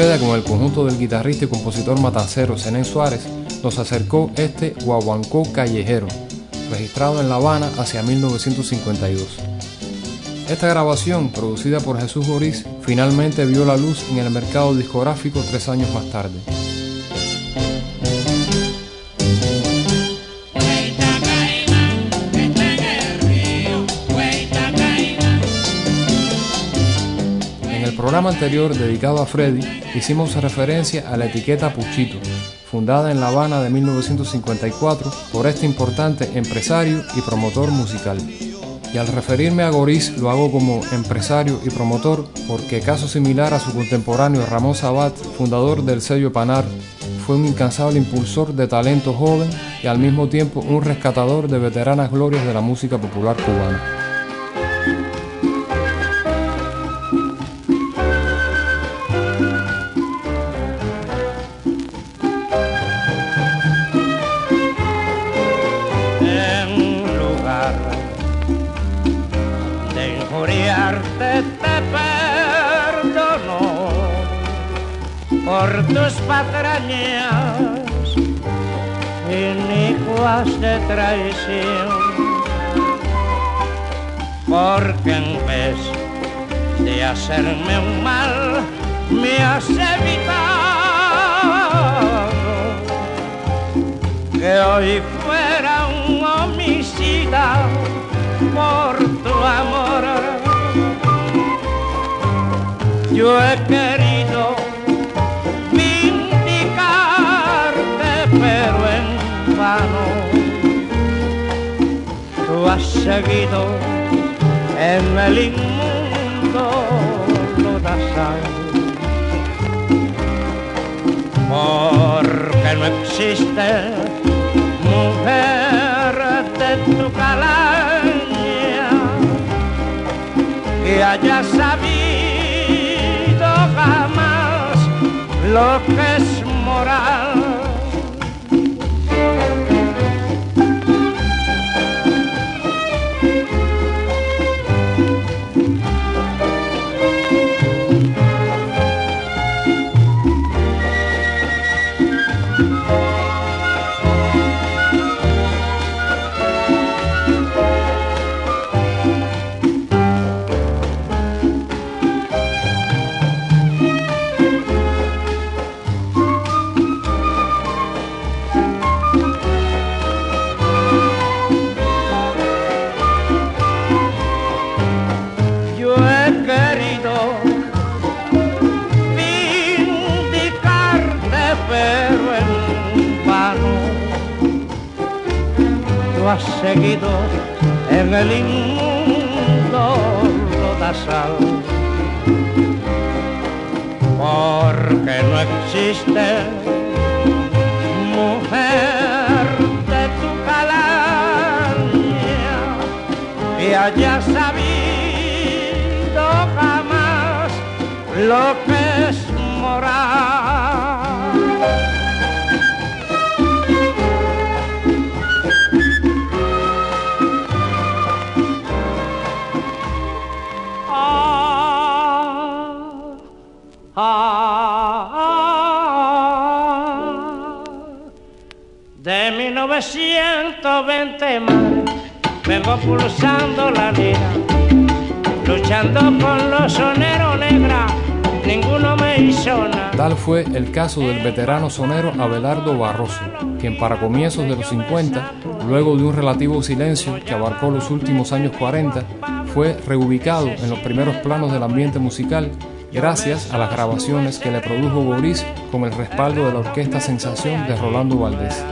Con el conjunto del guitarrista y compositor matancero Zenén Suárez nos acercó este guaguancó callejero, registrado en La Habana hacia 1952. Esta grabación, producida por Jesús Boris, finalmente vio la luz en el mercado discográfico tres años más tarde. Programa anterior dedicado a Freddy hicimos referencia a la etiqueta Puchito, fundada en La Habana de 1954 por este importante empresario y promotor musical. Y al referirme a Goris lo hago como empresario y promotor porque caso similar a su contemporáneo Ramón Sabat, fundador del sello Panar, fue un incansable impulsor de talento joven y al mismo tiempo un rescatador de veteranas glorias de la música popular cubana. Inicuas de traición, porque en vez de hacerme un mal, me has evitado que hoy fuera un homicida por tu amor. Yo he querido seguido en el inmundo lodazal. Porque no existe mujer de tu calaña que haya sabido seguido en el inmundo lodazal. Porque no existe mujer de tu calaña que haya sabido jamás lo que la luchando con los soneros negra, ninguno me hizo nada. Tal fue el caso del veterano sonero Abelardo Barroso, quien para comienzos de los 50, luego de un relativo silencio que abarcó los últimos años 40, fue reubicado en los primeros planos del ambiente musical gracias a las grabaciones que le produjo Boris con el respaldo de la Orquesta Sensación de Rolando Valdés.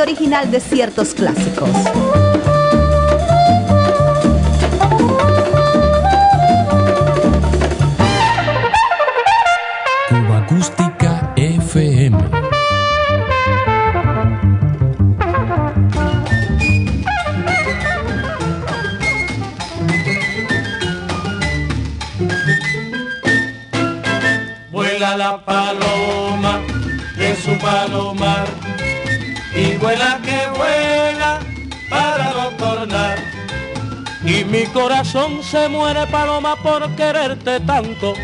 Original de ciertos clásicos. Palomar y vuela que vuela para no tornar. Y mi corazón se muere paloma por quererte tanto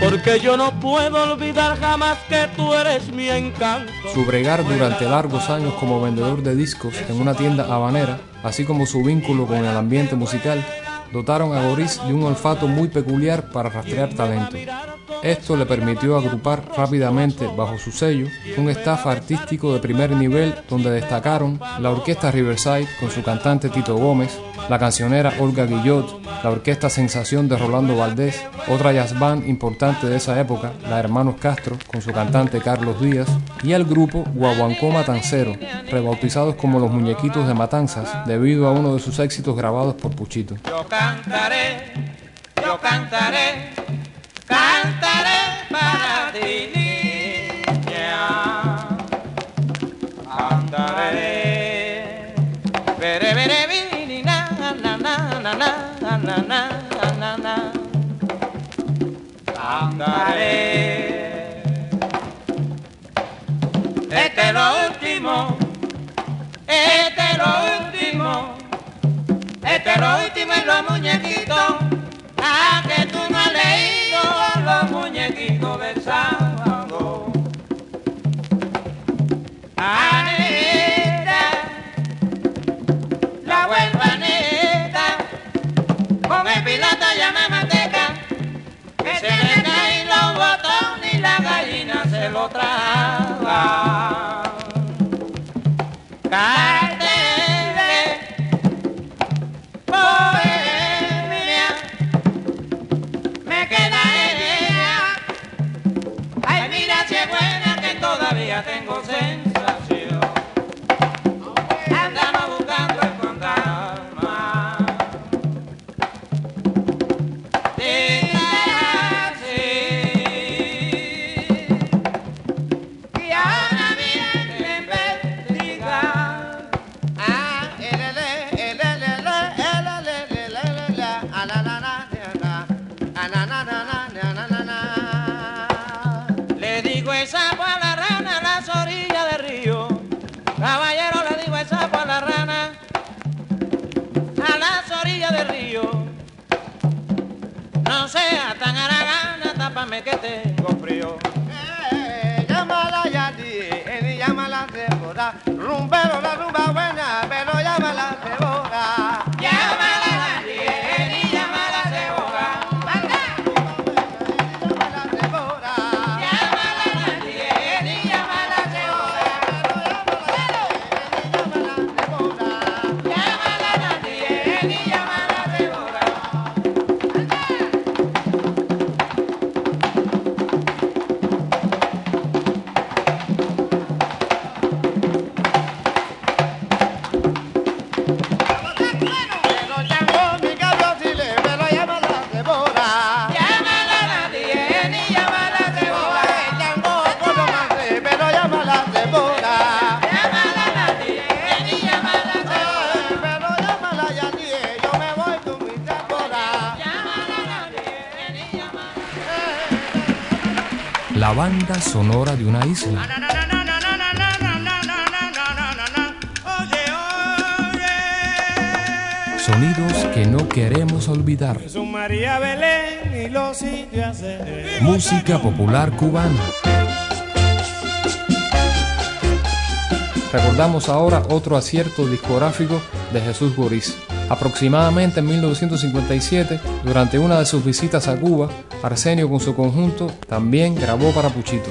porque yo no puedo olvidar jamás que tú eres mi encanto. Su bregar durante largos años como vendedor de discos en una tienda habanera, así como su vínculo con el ambiente musical, dotaron a Goris de un olfato muy peculiar para rastrear talento. Esto le permitió agrupar rápidamente bajo su sello un staff artístico de primer nivel donde destacaron la Orquesta Riverside con su cantante Tito Gómez, la cancionera Olga Guillot, la Orquesta Sensación de Rolando Valdés, otra jazz band importante de esa época, la Hermanos Castro con su cantante Carlos Díaz, y el grupo Guaguancó Matancero, rebautizados como los Muñequitos de Matanzas debido a uno de sus éxitos grabados por Puchito. Yo cantaré, yo cantaré, Cantaré. Este es lo último, este es lo último. Este es lo último en los muñequitos. Ah, que tú no has leído los muñequitos del otra. Que tengo La banda sonora de una isla. Sonidos que no queremos olvidar. Música popular cubana. Recordamos ahora otro acierto discográfico de Jesús Boris. Aproximadamente en 1957, durante una de sus visitas a Cuba, Arsenio con su conjunto también grabó para Puchito.